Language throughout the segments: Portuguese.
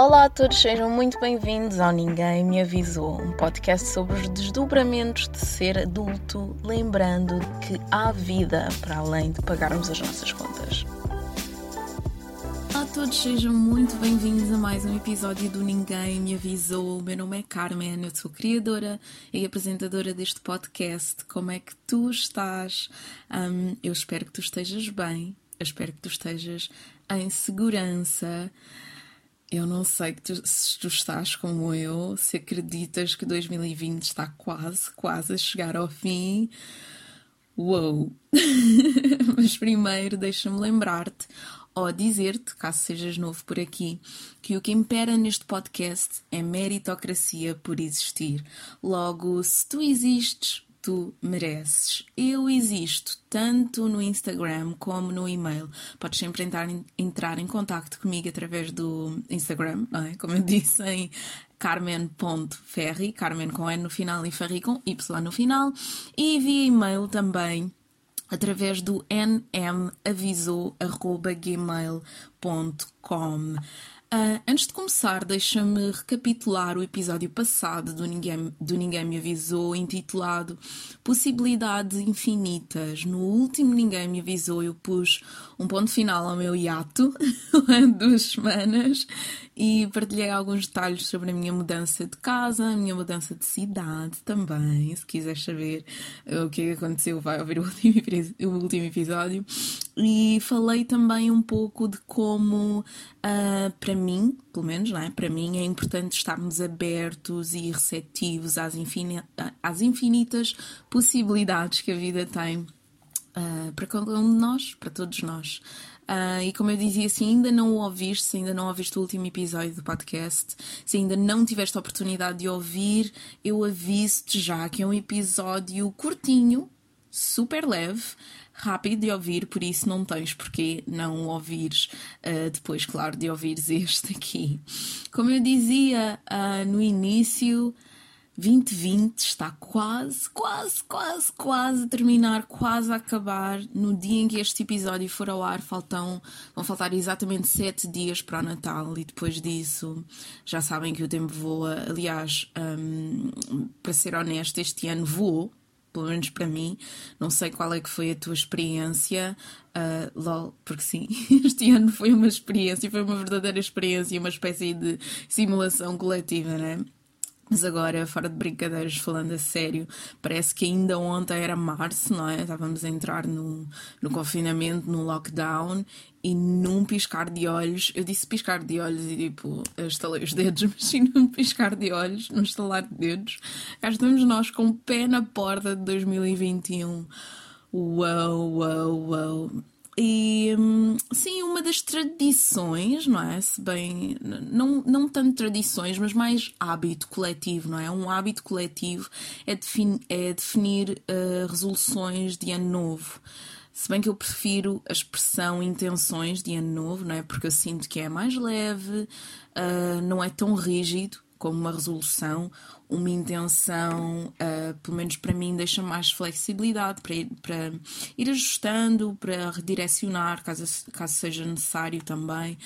Olá a todos, sejam muito bem-vindos ao Ninguém Me Avisou, um podcast sobre os desdobramentos de ser adulto, lembrando que há vida para além de pagarmos as nossas contas. Olá a todos, sejam muito bem-vindos a mais um episódio do Ninguém Me Avisou. O meu nome é Carmen, eu sou criadora e apresentadora deste podcast. Como é que tu estás? Um, eu espero que tu estejas bem, eu espero que tu estejas em segurança. Eu não sei tu, se tu estás como eu, se acreditas que 2020 está quase, quase a chegar ao fim. Uou! Mas primeiro deixa-me lembrar-te ou dizer-te, caso sejas novo por aqui, que o que impera neste podcast é meritocracia por existir. Logo, se tu existes, tu mereces. Eu existo tanto no Instagram como no e-mail. Podes sempre entrar em, entrar em contato comigo através do Instagram, é? como eu disse, em carmen.ferri, Carmen com N no final e Ferri com Y no final, e via e-mail também através do nmavisou.gmail.com. Uh, antes de começar, deixa-me recapitular o episódio passado do Ninguém, do Ninguém Me Avisou, intitulado Possibilidades Infinitas. No último Ninguém Me Avisou, eu pus um ponto final ao meu hiato, duas semanas, e partilhei alguns detalhes sobre a minha mudança de casa, a minha mudança de cidade também. Se quiseres saber o que é aconteceu, vai ouvir o último, o último episódio. E falei também um pouco de como, uh, para mim, pelo menos, não é? para mim, é importante estarmos abertos e receptivos às, infin às infinitas possibilidades que a vida tem. Uh, para cada um de nós, para todos nós. Uh, e como eu dizia, se ainda não o ouviste, se ainda não ouviste o último episódio do podcast, se ainda não tiveste a oportunidade de ouvir, eu aviso-te já que é um episódio curtinho, super leve, rápido de ouvir, por isso não tens porque não ouvires uh, depois, claro, de ouvires este aqui. Como eu dizia uh, no início, 2020 está quase, quase, quase, quase a terminar, quase a acabar. No dia em que este episódio for ao ar, faltam, vão faltar exatamente 7 dias para o Natal e depois disso já sabem que o tempo voa. Aliás, um, para ser honesto, este ano voou. Pelo menos para mim, não sei qual é que foi a tua experiência, uh, lol, porque sim, este ano foi uma experiência, foi uma verdadeira experiência, uma espécie de simulação coletiva, né? Mas agora, fora de brincadeiras, falando a sério, parece que ainda ontem era março, não é? Estávamos a entrar no, no confinamento, no lockdown, e num piscar de olhos, eu disse piscar de olhos e tipo, estalei os dedos, mas sim num piscar de olhos, num estalar de dedos, cá estamos nós com o pé na porta de 2021. Uau, uau, uau. E hum, sim, uma das tradições, não é? Se bem, não, não tanto tradições, mas mais hábito coletivo, não é? Um hábito coletivo é, defini é definir uh, resoluções de ano novo. Se bem que eu prefiro a expressão intenções de ano novo, não é? Porque eu sinto que é mais leve, uh, não é tão rígido como uma resolução, uma intenção, uh, pelo menos para mim, deixa mais flexibilidade para ir, para ir ajustando, para redirecionar, caso, caso seja necessário também.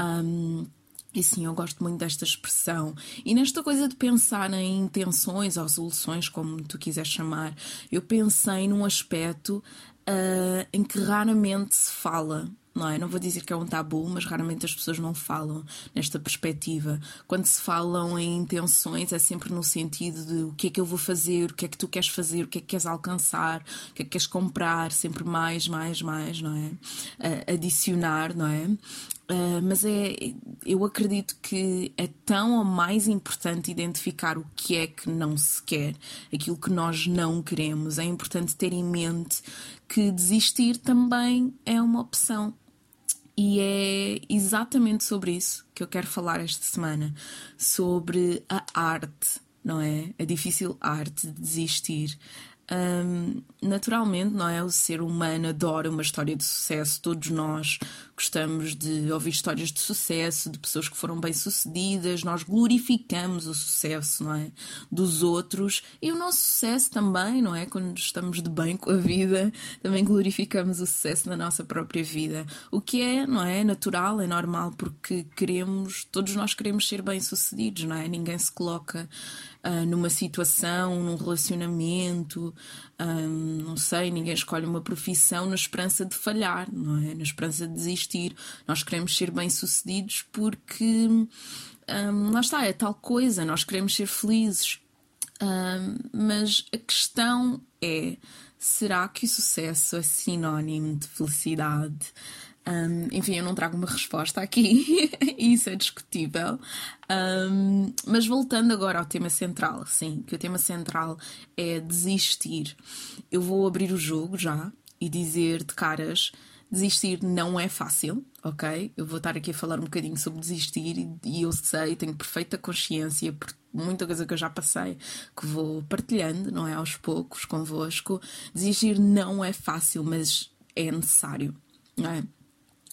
Um, e sim, eu gosto muito desta expressão. E nesta coisa de pensar em intenções ou resoluções, como tu quiseres chamar, eu pensei num aspecto uh, em que raramente se fala não é? Não vou dizer que é um tabu, mas raramente as pessoas não falam nesta perspectiva. Quando se falam em intenções, é sempre no sentido de o que é que eu vou fazer, o que é que tu queres fazer, o que é que queres alcançar, o que é que queres comprar, sempre mais, mais, mais, não é? Adicionar, não é? Uh, mas é, eu acredito que é tão ou mais importante identificar o que é que não se quer, aquilo que nós não queremos. É importante ter em mente que desistir também é uma opção. E é exatamente sobre isso que eu quero falar esta semana, sobre a arte, não é? A difícil arte de desistir. Um, naturalmente, não é? O ser humano adora uma história de sucesso, todos nós gostamos de ouvir histórias de sucesso, de pessoas que foram bem-sucedidas, nós glorificamos o sucesso, não é? Dos outros e o nosso sucesso também, não é? Quando estamos de bem com a vida, também glorificamos o sucesso da nossa própria vida. O que é, não é? Natural, é normal, porque queremos, todos nós queremos ser bem-sucedidos, não é? Ninguém se coloca uh, numa situação, num relacionamento, um, não sei, ninguém escolhe uma profissão na esperança de falhar, não é? Na esperança de desistir. Nós queremos ser bem-sucedidos porque um, lá está, é tal coisa, nós queremos ser felizes. Um, mas a questão é: será que o sucesso é sinónimo de felicidade? Um, enfim, eu não trago uma resposta aqui, isso é discutível. Um, mas voltando agora ao tema central, sim, que o tema central é desistir. Eu vou abrir o jogo já e dizer de caras: desistir não é fácil, ok? Eu vou estar aqui a falar um bocadinho sobre desistir e, e eu sei, tenho perfeita consciência, por muita coisa que eu já passei, que vou partilhando, não é? Aos poucos convosco. Desistir não é fácil, mas é necessário, não é?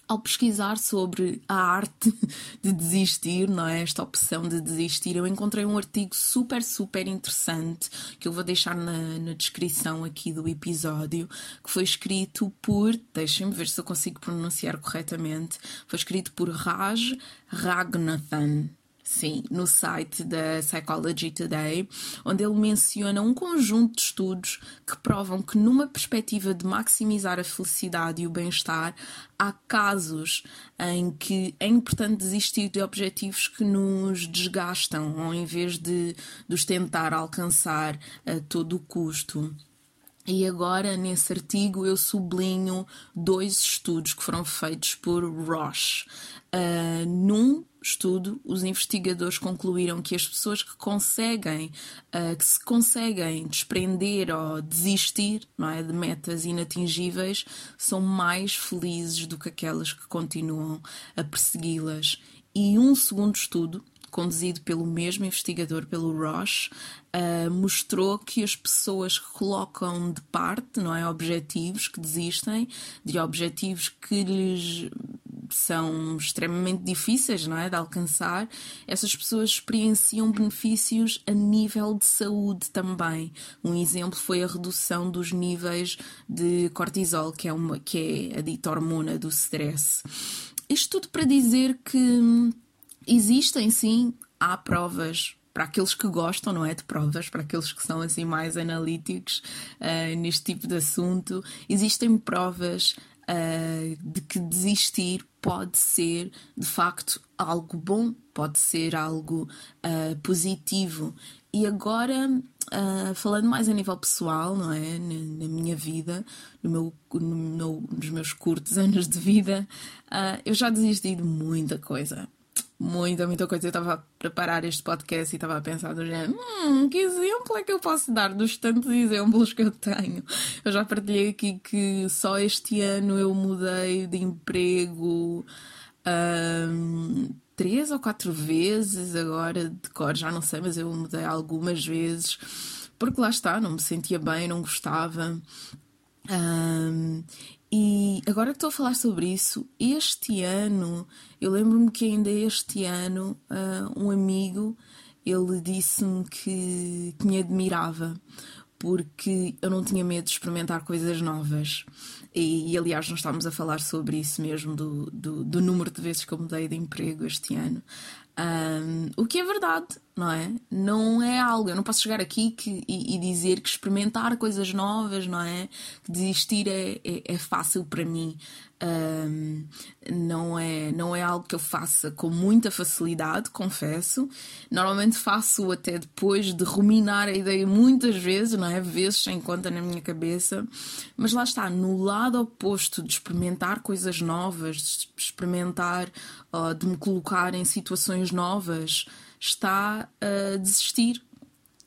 Ao pesquisar sobre a arte de desistir, não é? Esta opção de desistir, eu encontrei um artigo super, super interessante que eu vou deixar na, na descrição aqui do episódio, que foi escrito por, deixem-me ver se eu consigo pronunciar corretamente, foi escrito por Raj Ragnathan. Sim, no site da Psychology Today, onde ele menciona um conjunto de estudos que provam que, numa perspectiva de maximizar a felicidade e o bem-estar, há casos em que é importante desistir de objetivos que nos desgastam, ao invés de, de os tentar alcançar a todo o custo. E agora, nesse artigo, eu sublinho dois estudos que foram feitos por Roche. Uh, num estudo, os investigadores concluíram que as pessoas que conseguem, uh, que se conseguem desprender ou desistir não é, de metas inatingíveis, são mais felizes do que aquelas que continuam a persegui-las. E um segundo estudo, conduzido pelo mesmo investigador, pelo Roche, uh, mostrou que as pessoas que colocam de parte, não é, objetivos, que desistem de objetivos que lhes são extremamente difíceis não é, de alcançar, essas pessoas experienciam benefícios a nível de saúde também. Um exemplo foi a redução dos níveis de cortisol, que é, uma, que é a dita hormona do stress. Isto tudo para dizer que existem sim, há provas para aqueles que gostam, não é? De provas, para aqueles que são assim mais analíticos uh, neste tipo de assunto, existem provas uh, de que desistir pode ser de facto algo bom, pode ser algo uh, positivo. E agora, uh, falando mais a nível pessoal, não é? Na, na minha vida, no meu, no meu, nos meus curtos anos de vida, eu já desisti de muita coisa muita, muita coisa. Eu estava a preparar este podcast e estava a pensar do género, hum, que exemplo é que eu posso dar dos tantos exemplos que eu tenho? Eu já partilhei aqui que só este ano eu mudei de emprego um, três ou quatro vezes, agora de cor já não sei, mas eu mudei algumas vezes, porque lá está, não me sentia bem, não gostava. Um, e agora que estou a falar sobre isso, este ano, eu lembro-me que ainda este ano, uh, um amigo, ele disse-me que, que me admirava, porque eu não tinha medo de experimentar coisas novas. E, e, aliás, nós estávamos a falar sobre isso mesmo, do, do, do, número de vezes que eu mudei de emprego este ano. Um, o que é verdade, não é? Não é algo. Eu não posso chegar aqui que, e, e, dizer que experimentar coisas novas, não é? Que desistir é, é, é fácil para mim. Um, não, é, não é algo que eu faça com muita facilidade, confesso. Normalmente faço até depois de ruminar a ideia muitas vezes, não é? Vezes sem conta na minha cabeça. Mas lá está, no lado oposto de experimentar coisas novas, de experimentar, uh, de me colocar em situações novas, está a desistir.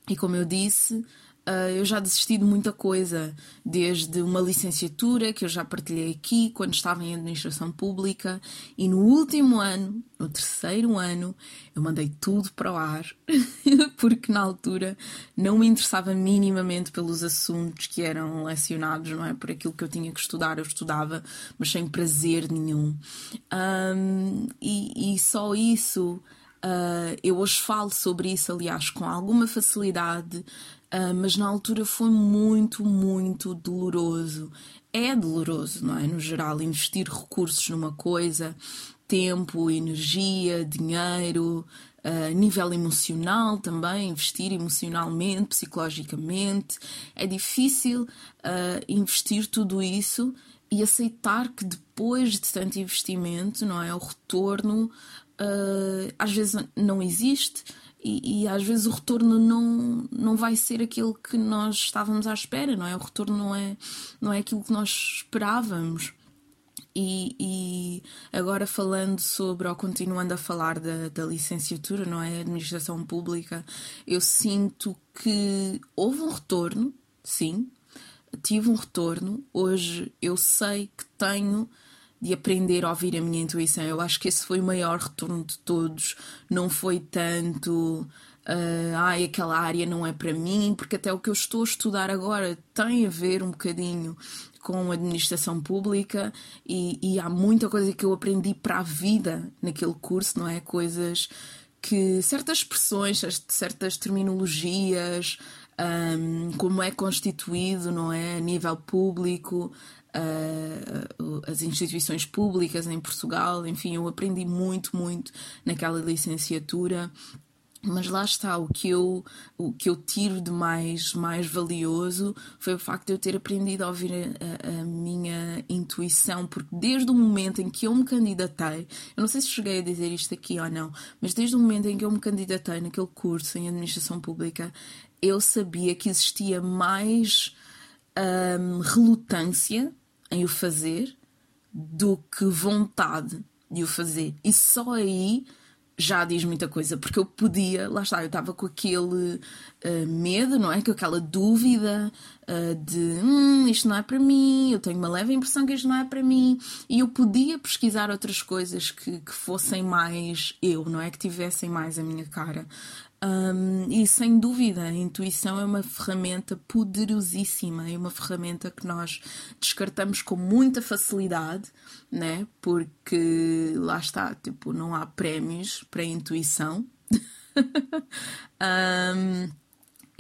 E como eu disse, Uh, eu já desisti de muita coisa, desde uma licenciatura que eu já partilhei aqui quando estava em administração pública, e no último ano, no terceiro ano, eu mandei tudo para o ar, porque na altura não me interessava minimamente pelos assuntos que eram lecionados, não é? Por aquilo que eu tinha que estudar, eu estudava, mas sem prazer nenhum. Um, e, e, só isso, uh, eu hoje falo sobre isso, aliás, com alguma facilidade, uh, mas na altura foi muito, muito doloroso. É doloroso, não é? No geral, investir recursos numa coisa, tempo, energia, dinheiro, a nível emocional também, investir emocionalmente, psicologicamente. É difícil uh, investir tudo isso e aceitar que depois de tanto investimento, não é? O retorno uh, às vezes não existe. E, e, às vezes o retorno não, não vai ser aquilo que nós estávamos à espera, não é? O retorno não é, não é aquilo que nós esperávamos. E, e, agora falando sobre, ou continuando a falar da, da licenciatura, não é? Administração Pública, eu sinto que houve um retorno, sim, tive um retorno. Hoje eu sei que tenho de aprender a ouvir a minha intuição. Eu acho que esse foi o maior retorno de todos. Não foi tanto. Uh, ai, aquela área não é para mim, porque até o que eu estou a estudar agora tem a ver um bocadinho com administração pública e, e, há muita coisa que eu aprendi para a vida naquele curso, não é? Coisas que certas expressões, certas terminologias, um, como é constituído, não é? A nível público, uh, as instituições públicas em Portugal, enfim, eu aprendi muito, muito naquela licenciatura. Mas lá está, o que eu, o que eu tiro de mais, mais valioso foi o facto de eu ter aprendido a ouvir a, a, minha intuição, porque desde o momento em que eu me candidatei, eu não sei se cheguei a dizer isto aqui ou não, mas desde o momento em que eu me candidatei naquele curso em Administração Pública, eu sabia que existia mais hum, relutância em o fazer do que vontade de o fazer. E só aí já diz muita coisa, porque eu podia, lá está, eu estava com aquele uh, medo, não é? Com aquela dúvida uh, de hum, isto não é para mim, eu tenho uma leve impressão que isto não é para mim, e eu podia pesquisar outras coisas que, que fossem mais eu, não é? Que tivessem mais a minha cara. Um, e sem dúvida, a intuição é uma ferramenta poderosíssima, é uma ferramenta que nós descartamos com muita facilidade, né? Porque lá está, tipo, não há prémios para a intuição. um,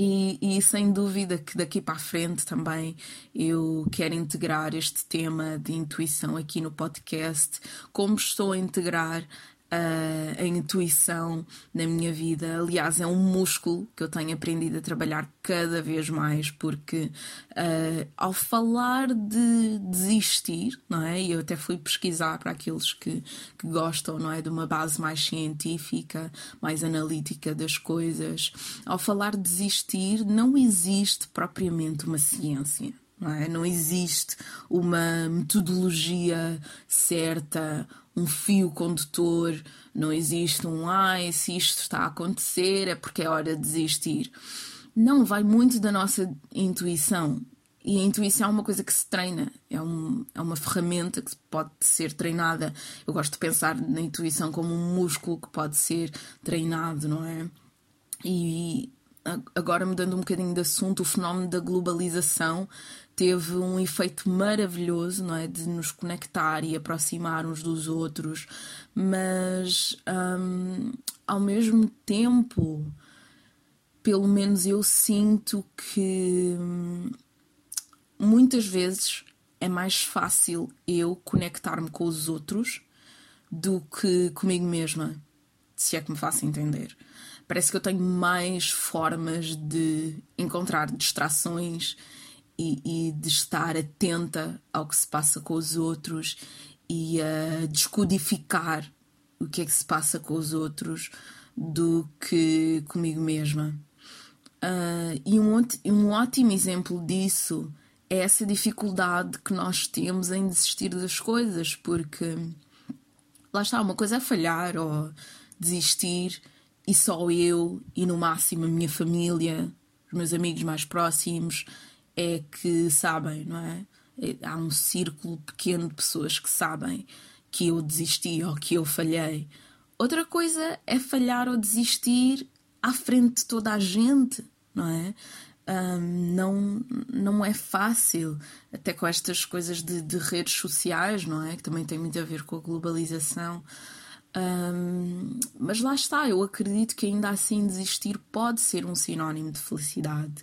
e, e, sem dúvida que daqui para a frente também eu quero integrar este tema de intuição aqui no podcast, como estou a integrar a, a intuição na minha vida. Aliás, é um músculo que eu tenho aprendido a trabalhar cada vez mais, porque uh, ao falar de desistir, não é? E eu até fui pesquisar para aqueles que, que gostam, não é? De uma base mais científica, mais analítica das coisas. Ao falar de desistir, não existe propriamente uma ciência. Não, é? não existe uma metodologia certa, um fio condutor, não existe um ai, se isto está a acontecer é porque é hora de desistir. Não, vai muito da nossa intuição. E a intuição é uma coisa que se treina, é, um, é uma ferramenta que pode ser treinada. Eu gosto de pensar na intuição como um músculo que pode ser treinado, não é? E agora mudando um bocadinho de assunto, o fenómeno da globalização teve um efeito maravilhoso, não é? De nos conectar e aproximar uns dos outros, mas um, ao mesmo tempo, pelo menos eu sinto que hum, muitas vezes é mais fácil eu conectar-me com os outros do que comigo mesma, se é que me faço entender. Parece que eu tenho mais formas de encontrar distrações e, e de estar atenta ao que se passa com os outros e a descodificar o que é que se passa com os outros do que comigo mesma. Uh, e um, um ótimo exemplo disso é essa dificuldade que nós temos em desistir das coisas, porque lá está, uma coisa é falhar ou desistir e só eu e no máximo a minha família, os meus amigos mais próximos é que sabem, não é? é? Há um círculo pequeno de pessoas que sabem que eu desisti ou que eu falhei. Outra coisa é falhar ou desistir à frente de toda a gente, não é? Um, não, não é fácil, até com estas coisas de, de, redes sociais, não é? Que também tem muito a ver com a globalização. Um, mas lá está, eu acredito que ainda assim desistir pode ser um sinónimo de felicidade.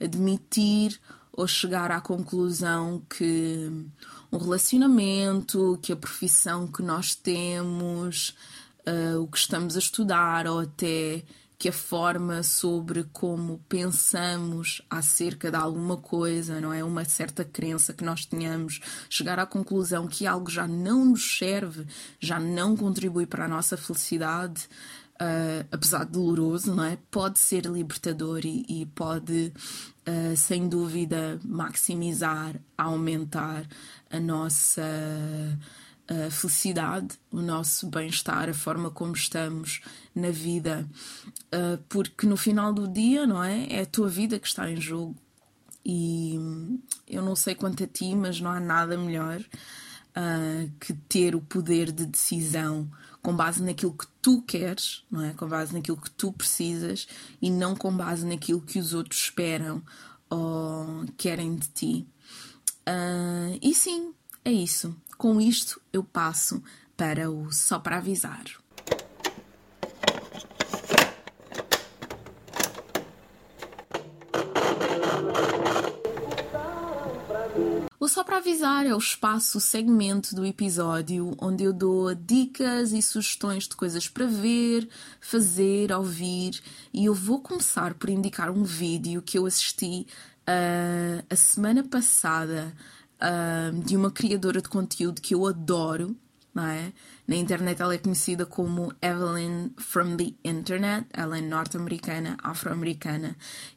Admitir ou chegar à conclusão que um relacionamento, que a profissão que nós temos, uh, o que estamos a estudar ou até que a forma sobre como pensamos acerca de alguma coisa, não é? Uma certa crença que nós tenhamos, chegar à conclusão que algo já não nos serve, já não contribui para a nossa felicidade, uh, apesar de doloroso, não é? Pode ser libertador e, e pode, uh, sem dúvida, maximizar, aumentar a nossa a felicidade, o nosso bem-estar, a forma como estamos na vida, uh, porque no final do dia, não é? É a tua vida que está em jogo. E eu não sei quanto a ti, mas não há nada melhor uh, que ter o poder de decisão com base naquilo que tu queres, não é? Com base naquilo que tu precisas e não com base naquilo que os outros esperam ou querem de ti. Uh, e sim, é isso. Com isto, eu passo para o Só para Avisar. O Só para Avisar é o espaço, o segmento do episódio onde eu dou dicas e sugestões de coisas para ver, fazer, ouvir. E eu vou começar por indicar um vídeo que eu assisti uh, a semana passada de uma criadora de conteúdo que eu adoro, não é? Na internet ela é conhecida como Evelyn from the Internet, ela é norte-americana, afro-americana,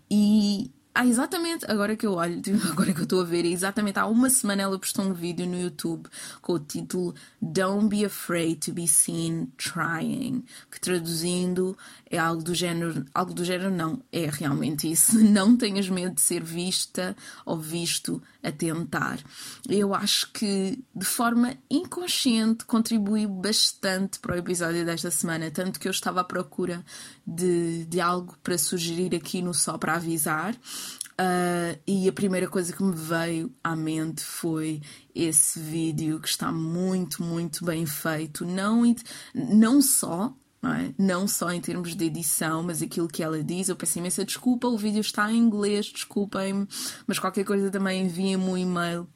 e ah, exatamente, agora que eu olho, agora que eu estou a ver, exatamente há uma semana ela postou um vídeo no YouTube com o título Don't Be Afraid to Be Seen Trying, que traduzindo é algo do género, algo do género não, é realmente isso, não tenhas medo de ser vista ou visto a tentar. Eu acho que de forma inconsciente contribui bastante para o episódio desta semana, tanto que eu estava à procura de, de algo para sugerir aqui no Só para Avisar. Uh, e a primeira coisa que me veio à mente foi esse vídeo que está muito, muito bem feito. Não, não só não, é? não só em termos de edição, mas aquilo que ela diz. Eu peço imensa desculpa, o vídeo está em inglês, desculpem-me, mas qualquer coisa também enviem-me um e-mail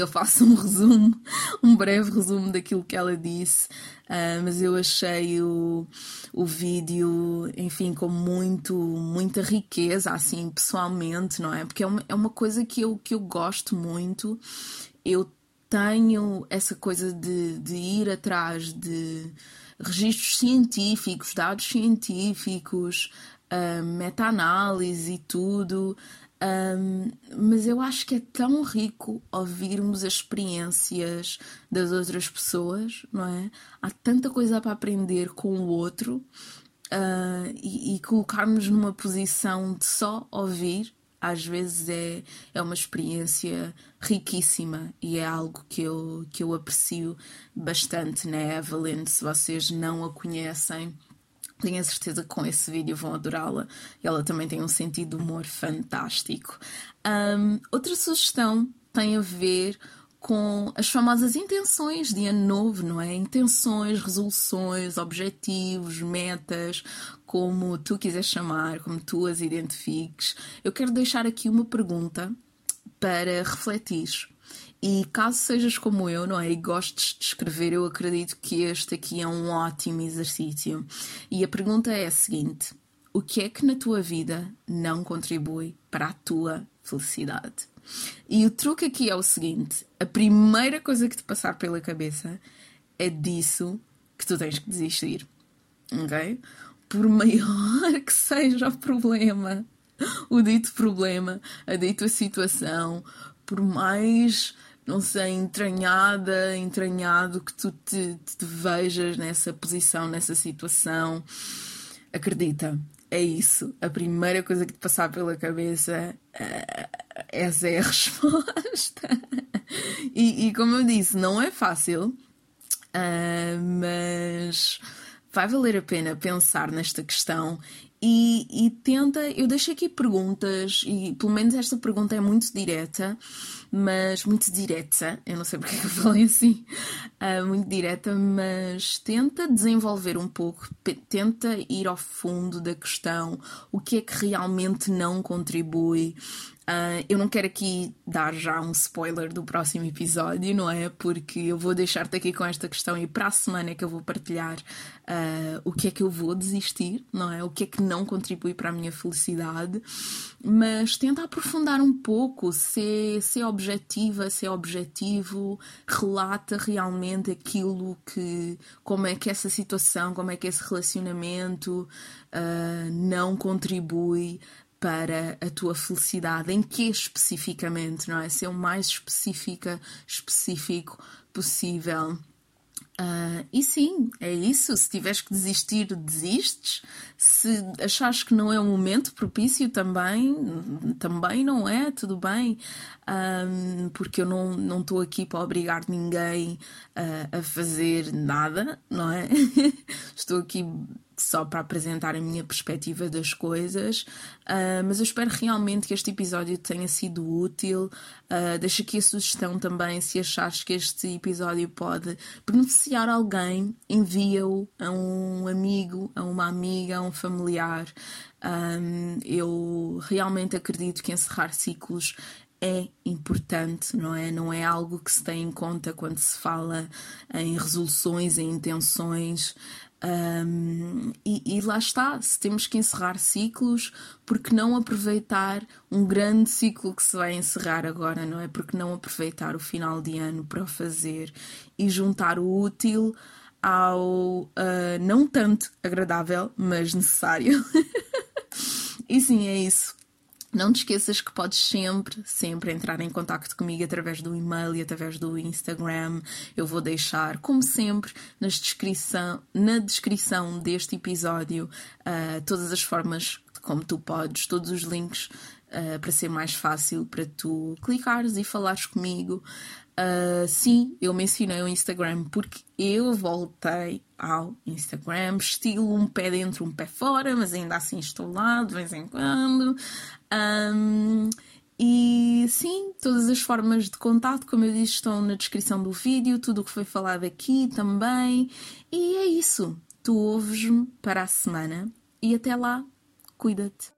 eu faço um resumo, um breve resumo daquilo que ela disse, uh, mas eu achei o, o vídeo, enfim, com muito, muita riqueza, assim, pessoalmente, não é? Porque é uma, é uma coisa que eu, que eu gosto muito. Eu tenho essa coisa de, de ir atrás de registros científicos, dados científicos, uh, meta-análise e tudo. Um, mas eu acho que é tão rico ouvirmos as experiências das outras pessoas, não é? Há tanta coisa para aprender com o outro uh, e, e colocarmos numa posição de só ouvir, às vezes é, é uma experiência riquíssima e é algo que eu, que eu aprecio bastante né? Evelyn. Se vocês não a conhecem, tenho a certeza que com esse vídeo vão adorá-la. Ela também tem um sentido de humor fantástico. Um, outra sugestão tem a ver com as famosas intenções de ano novo, não é? Intenções, resoluções, objetivos, metas, como tu quiseres chamar, como tu as identifiques. Eu quero deixar aqui uma pergunta para refletir. E caso sejas como eu, não é? E gostes de escrever, eu acredito que este aqui é um ótimo exercício. E a pergunta é a seguinte: o que é que na tua vida não contribui para a tua felicidade? E o truque aqui é o seguinte: a primeira coisa que te passar pela cabeça é disso que tu tens que desistir. Ok? Por maior que seja o problema, o dito problema, a dita situação, por mais não sei, entranhada, entranhado que tu te, te, vejas nessa posição, nessa situação. Acredita, é isso. A primeira coisa que te passar pela cabeça, uh, essa é a resposta. e, e, como eu disse, não é fácil, uh, mas vai valer a pena pensar nesta questão e, e, tenta. Eu deixo aqui perguntas, e pelo menos esta pergunta é muito direta, mas muito direta. Eu não sei porque é eu falei assim, uh, muito direta, mas tenta desenvolver um pouco, tenta ir ao fundo da questão, o que é que realmente não contribui Uh, eu não quero aqui dar já um spoiler do próximo episódio, não é? Porque eu vou deixar-te aqui com esta questão e para a semana é que eu vou partilhar uh, o que é que eu vou desistir, não é? O que é que não contribui para a minha felicidade. Mas tenta aprofundar um pouco, ser, ser objetiva, ser objetivo, relata realmente aquilo que. como é que essa situação, como é que esse relacionamento uh, não contribui para a tua felicidade, em que especificamente, não é? Ser o mais específica, específico possível. Uh, e sim, é isso. Se tiveres que desistir, desistes. Se achares que não é o momento propício, também, também não é, tudo bem. Um, porque eu não estou aqui para obrigar ninguém uh, a fazer nada, não é? Estou aqui só para apresentar a minha perspectiva das coisas, uh, mas eu espero realmente que este episódio tenha sido útil. Uh, aqui a sugestão também, se achares que este episódio pode beneficiar alguém, envia-o a um amigo, a uma amiga, a um familiar. Um, eu realmente acredito que encerrar ciclos é importante, não é? Não é algo que se tem em conta quando se fala em resoluções, em intenções. Um, e, e, lá está, se temos que encerrar ciclos, porque não aproveitar um grande ciclo que se vai encerrar agora, não é? Porque não aproveitar o final de ano para o fazer e juntar o útil ao uh, não tanto agradável, mas necessário. e sim, é isso. Não te esqueças que podes sempre, sempre entrar em contato comigo através do e-mail e através do Instagram. Eu vou deixar, como sempre, nas descrição, na descrição deste episódio uh, todas as formas como tu podes, todos os links uh, para ser mais fácil para tu clicares e falares comigo. Uh, sim, eu mencionei o Instagram porque eu voltei ao Instagram, estilo um pé dentro, um pé fora, mas ainda assim estou lá de vez em quando. Um, e sim, todas as formas de contato, como eu disse, estão na descrição do vídeo, tudo o que foi falado aqui também. E é isso. Tu ouves-me para a semana e até lá, cuida-te.